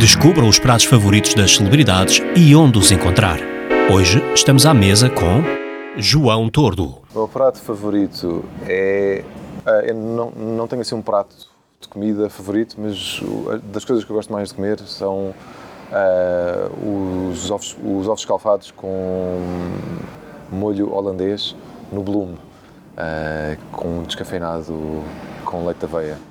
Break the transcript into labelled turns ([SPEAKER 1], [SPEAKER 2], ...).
[SPEAKER 1] Descubra os pratos favoritos das celebridades e onde os encontrar. Hoje estamos à mesa com João Tordo.
[SPEAKER 2] O meu prato favorito é. Ah, eu não, não tenho assim um prato de comida favorito, mas das coisas que eu gosto mais de comer são uh, os, ovos, os ovos escalfados com molho holandês no Bloom, uh, ah, com descafeinado com leite de aveia.